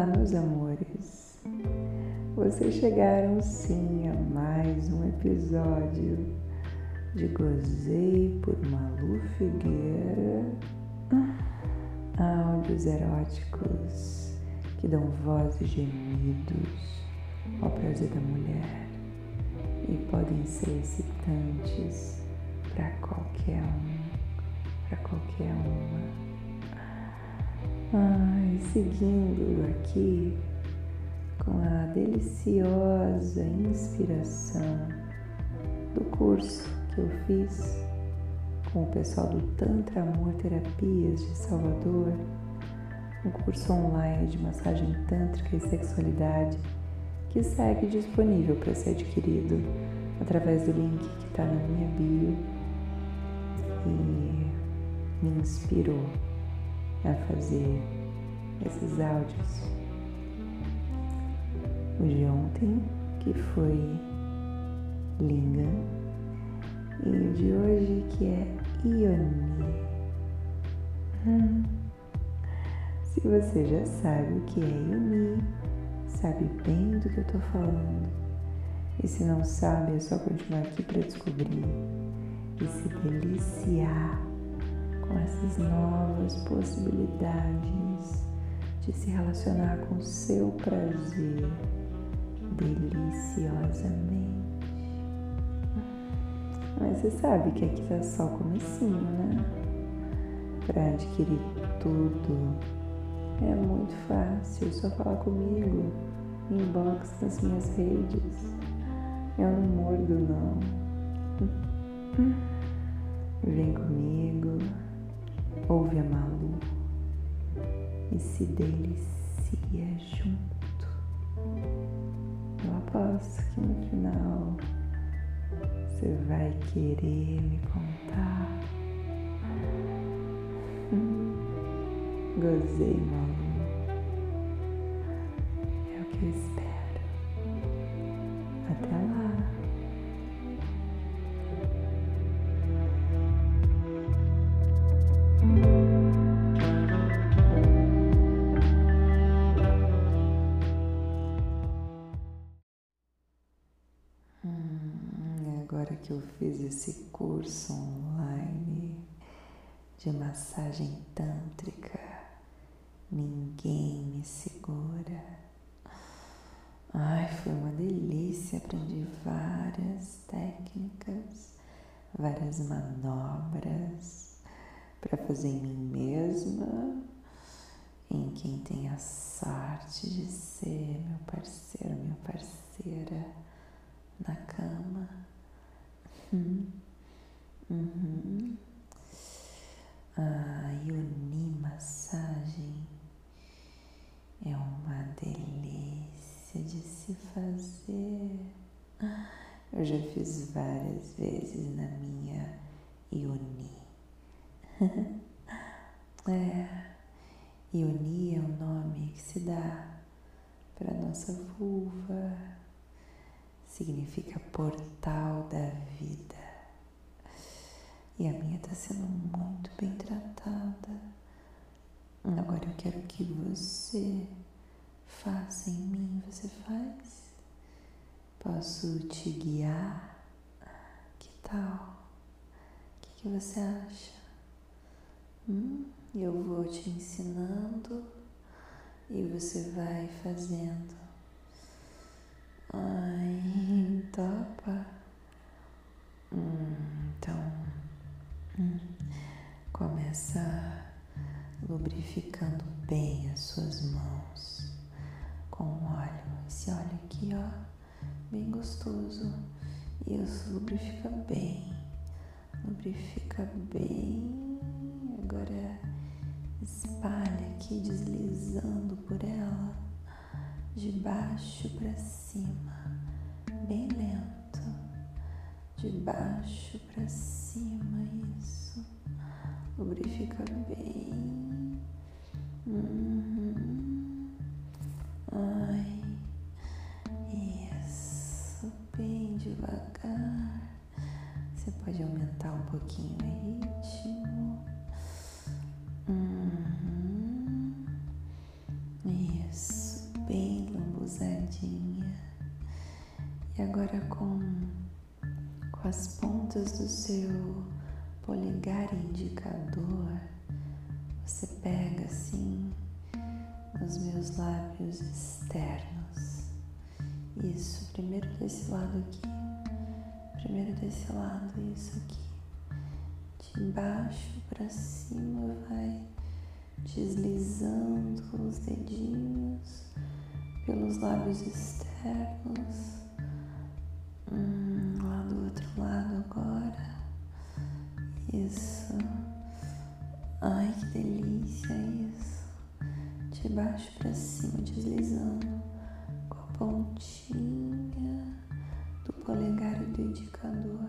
Olá, meus amores. Vocês chegaram sim a mais um episódio de Gozei por Malu Figueira. Áudios eróticos que dão voz e gemidos ao prazer da mulher e podem ser excitantes para qualquer um, para qualquer uma. Ai, seguindo aqui com a deliciosa inspiração do curso que eu fiz com o pessoal do Tantra Amor Terapias de Salvador, um curso online de massagem tântrica e sexualidade que segue disponível para ser adquirido através do link que está na minha bio e me inspirou a fazer esses áudios. O de ontem, que foi Linga, e o de hoje, que é Ioni. Hum. Se você já sabe o que é Ioni, sabe bem do que eu estou falando. E se não sabe, é só continuar aqui para descobrir e se deliciar com essas novas possibilidades de se relacionar com o seu prazer deliciosamente. Mas você sabe que aqui tá só o comecinho, né? Para adquirir tudo é muito fácil, é só falar comigo, inbox nas minhas redes. Eu não mordo não. Vem comigo se delicia junto. Eu aposto que no final você vai querer me contar. Hum, gozei, Malu. Que eu fiz esse curso online de massagem tântrica, ninguém me segura. Ai, foi uma delícia, aprendi várias técnicas, várias manobras para fazer em mim mesma, em quem tem a sorte de ser meu parceiro, minha parceira na cama. Uhum. Uhum. A Yoni Massagem é uma delícia de se fazer. Eu já fiz várias vezes na minha Yoni. é, Yoni é o nome que se dá para nossa vulva significa portal da vida. E a minha está sendo muito bem tratada. Agora eu quero que você faça em mim, você faz? Posso te guiar? Que tal? O que, que você acha? Hum? Eu vou te ensinando e você vai fazendo. Ai, topa. Hum, então, hum, começa lubrificando bem as suas mãos com óleo. Esse óleo aqui, ó, bem gostoso. Isso, lubrifica bem. Lubrifica bem. Agora espalha aqui, deslizando por ela de baixo para cima, bem lento, de baixo para cima, isso. Lubrifica bem. Uhum. Pouquinho o ritmo. Uhum. Isso, bem lambuzadinha. E agora com, com as pontas do seu polegar indicador, você pega assim os meus lábios externos. Isso, primeiro desse lado aqui, primeiro desse lado, isso aqui. De baixo para cima vai deslizando os dedinhos pelos lábios externos. Hum, lá do outro lado agora. Isso. Ai, que delícia isso. De baixo para cima, deslizando com a pontinha do polegar e do indicador.